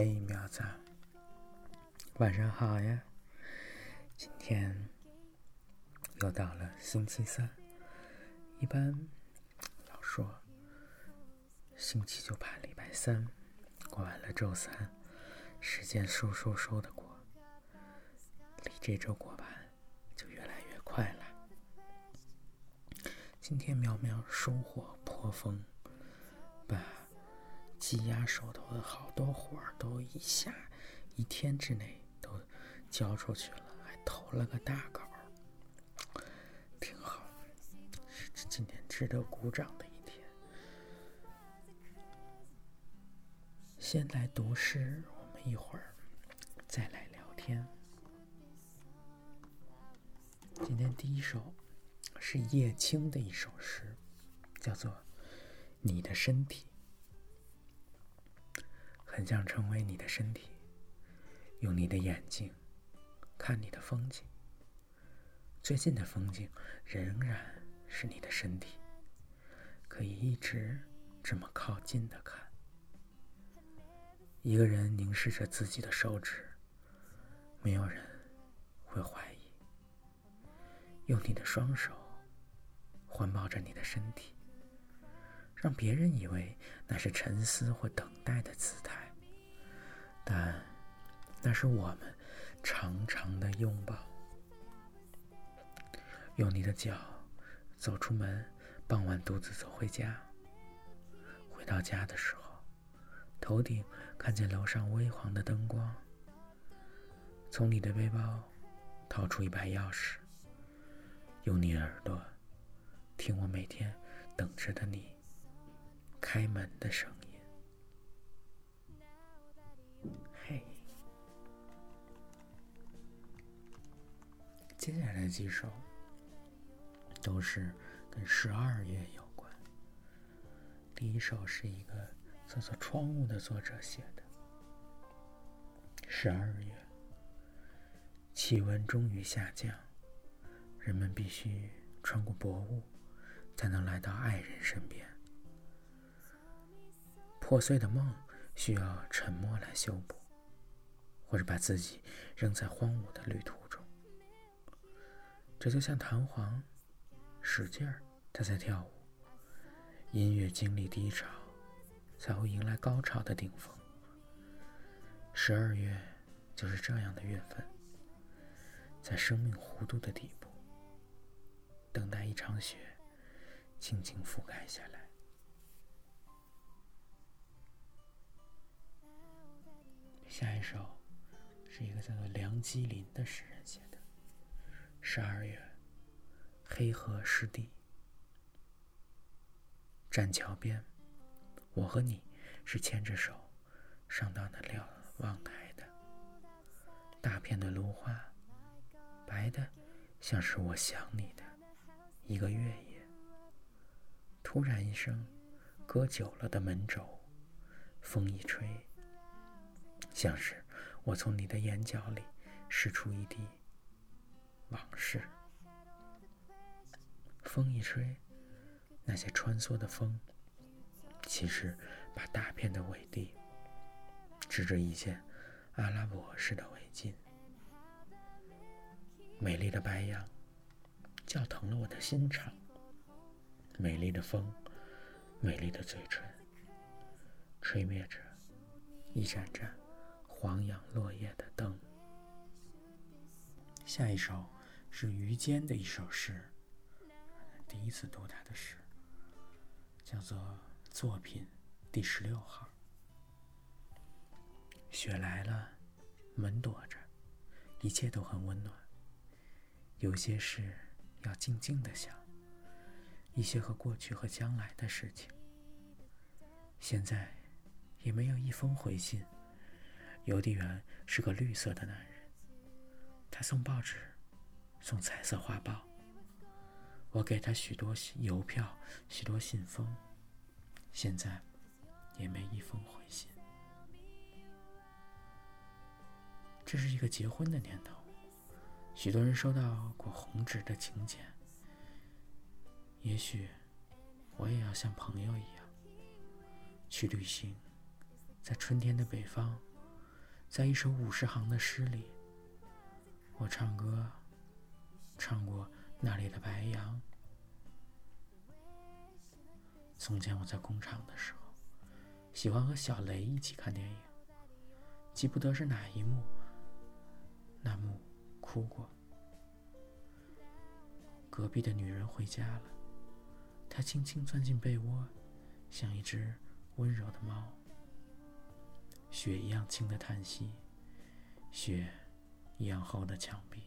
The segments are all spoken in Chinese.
嘿，苗子，晚上好呀！今天又到了星期三，一般老说星期就怕礼拜三，过完了周三，时间嗖嗖嗖的过，离这周过完就越来越快了。今天苗苗收获颇丰，积压手头的好多活儿都一下一天之内都交出去了，还投了个大稿，挺好，是今天值得鼓掌的一天。先来读诗，我们一会儿再来聊天。今天第一首是叶青的一首诗，叫做《你的身体》。很想成为你的身体，用你的眼睛看你的风景。最近的风景仍然是你的身体，可以一直这么靠近的看。一个人凝视着自己的手指，没有人会怀疑。用你的双手环抱着你的身体，让别人以为那是沉思或等待的姿态。但那是我们长长的拥抱。用你的脚走出门，傍晚独自走回家。回到家的时候，头顶看见楼上微黄的灯光。从你的背包掏出一把钥匙，用你耳朵听我每天等着的你开门的声。接下来几首都是跟十二月有关。第一首是一个叫做《窗户》的作者写的。十二月，气温终于下降，人们必须穿过薄雾，才能来到爱人身边。破碎的梦需要沉默来修补，或者把自己扔在荒芜的旅途。这就像弹簧，使劲儿，它在跳舞。音乐经历低潮，才会迎来高潮的顶峰。十二月就是这样的月份，在生命弧度的底部，等待一场雪轻轻覆盖下来。下一首是一个叫做梁基林的诗人写的。十二月，黑河湿地，栈桥边，我和你是牵着手上到那瞭望台的。大片的芦花，白的像是我想你的一个月夜。突然一声，搁久了的门轴，风一吹，像是我从你的眼角里拭出一滴。往事，风一吹，那些穿梭的风，其实把大片的伟地织着一件阿拉伯式的围巾。美丽的白杨，叫疼了我的心肠。美丽的风，美丽的嘴唇，吹灭着一盏盏黄杨落叶的灯。下一首。是于坚的一首诗，第一次读他的诗，叫做作品第十六号。雪来了，门躲着，一切都很温暖。有些事要静静的想，一些和过去和将来的事情。现在也没有一封回信。邮递员是个绿色的男人，他送报纸。送彩色画报，我给他许多邮票，许多信封，现在也没一封回信。这是一个结婚的年头，许多人收到过红纸的请柬。也许我也要像朋友一样去旅行，在春天的北方在一首五十行的诗里，我唱歌，唱过那里的白杨。从前我在工厂的时候，喜欢和小雷一起看电影，记不得是哪一幕，那幕哭过。隔壁的女人回家了，她轻轻钻进被窝，像一只温柔的猫。雪一样轻的叹息，雪一样厚的墙壁。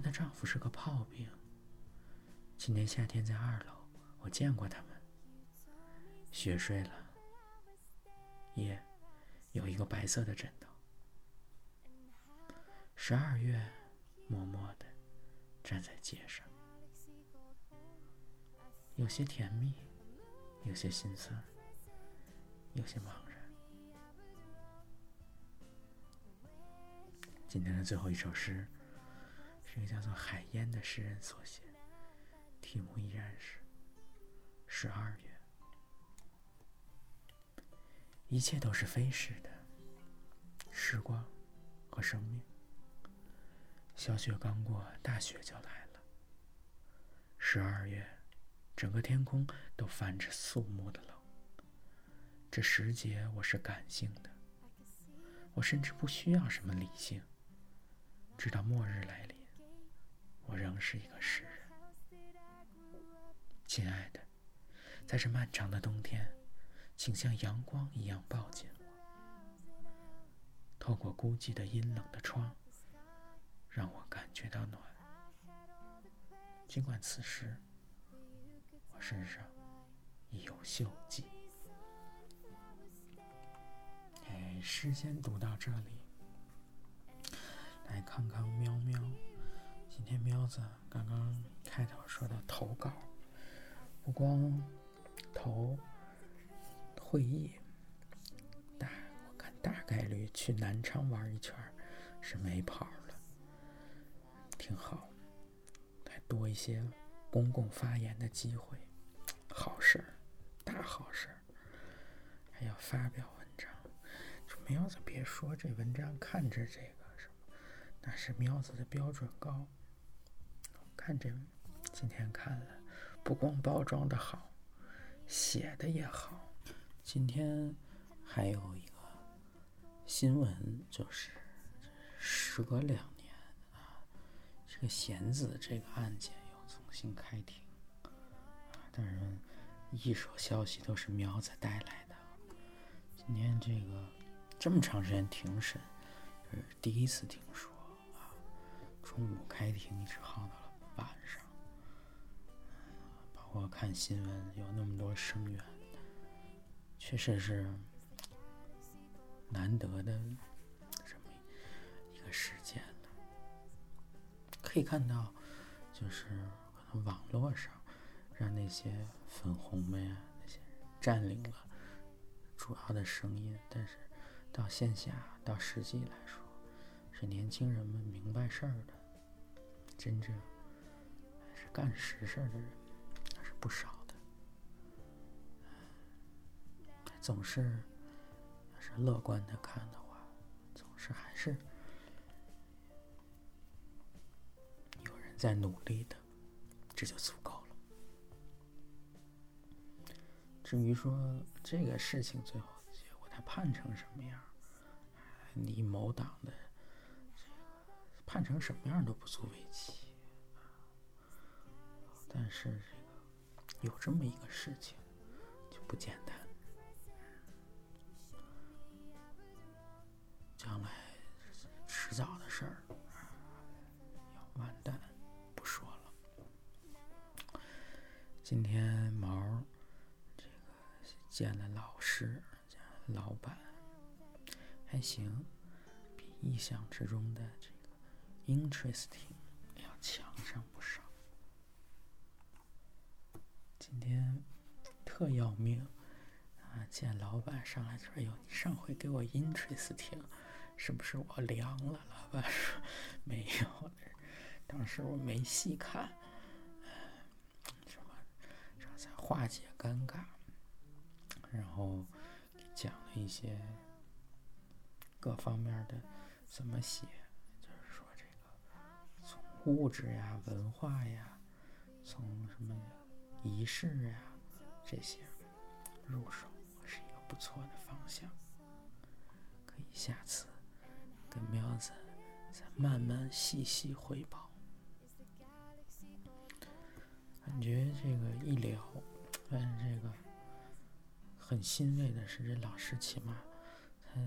她的丈夫是个炮兵。今年夏天在二楼。我见过他们。雪睡了，夜有一个白色的枕头。十二月，默默的站在街上，有些甜蜜，有些心酸，有些茫然。今天的最后一首诗，是一个叫做海烟的诗人所写，题目依然是。十二月，一切都是飞逝的，时光和生命。小雪刚过，大雪就来了。十二月，整个天空都泛着肃穆的冷。这时节，我是感性的，我甚至不需要什么理性。直到末日来临，我仍是一个诗人，亲爱的。在这漫长的冬天，请像阳光一样抱紧我，透过孤寂的阴冷的窗，让我感觉到暖。尽管此时我身上已有锈迹。哎，诗先读到这里，来看看喵喵。今天喵子刚刚开头说的投稿，不光。投会议，大我看大概率去南昌玩一圈是没跑了，挺好，还多一些公共发言的机会，好事儿，大好事儿，还要发表文章。这喵子别说，这文章看着这个什么，那是喵子的标准高。看这今天看了，不光包装的好。写的也好，今天还有一个新闻，就是时隔两年啊，这个贤子这个案件又重新开庭啊。但是一手消息都是苗子带来的，今天这个这么长时间庭审，这是第一次听说啊。中午开庭一直耗到了晚上。包括看新闻有那么多声援，确实是难得的这么一个事件了。可以看到，就是可能网络上让那些粉红们呀那些占领了主要的声音，但是到线下到实际来说，是年轻人们明白事儿的，真正干实事的人还是。不少的，总是要是乐观的看的话，总是还是有人在努力的，这就足够了。至于说这个事情最后结果他判成什么样，你某党的这个判成什么样都不足为奇，但是这个。有这么一个事情，就不简单。将来迟早的事儿，要完蛋，不说了。今天毛这个见了老师，见了老板，还行，比意想之中的这个 interesting 要强上不少。今天特要命啊！见老板上来就说：“哟，你上回给我 interesting，是不是我凉了？”老板说：“没有，当时我没细看。”什么？然后才化解尴尬，然后讲了一些各方面的怎么写，就是说这个从物质呀、文化呀，从什么仪式呀这些入手，是一个不错的方向。可以下次跟喵子再慢慢细细汇报。感觉这个一聊，但是这个很欣慰的是，这老师起码他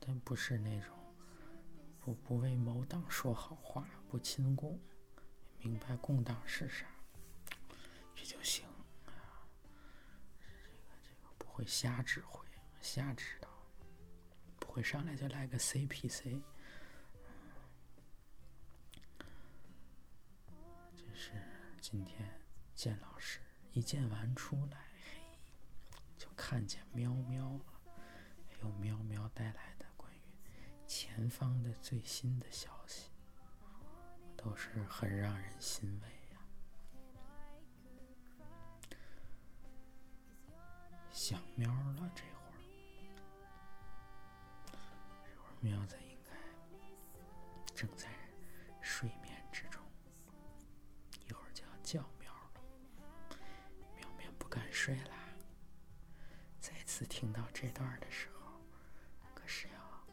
他不是那种不不为某党说好话，不亲共，明白共党是啥，会瞎指挥、瞎指导，不会上来就来个 CPC。这是今天。见老师一见完出来，嘿，就看见喵喵了，还有喵喵带来的关于前方的最新的消息，都是很让人欣慰想喵了这会儿，这会儿喵子应该正在睡眠之中，一会儿就要叫喵了。喵喵不敢。睡啦。再次听到这段的时候，可是要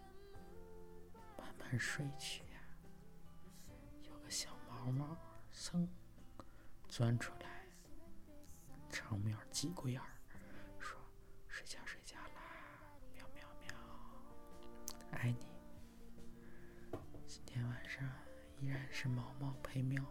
慢慢睡去呀。有个小毛毛噌钻出来，长喵挤过眼儿，今天晚上依然是毛毛陪喵。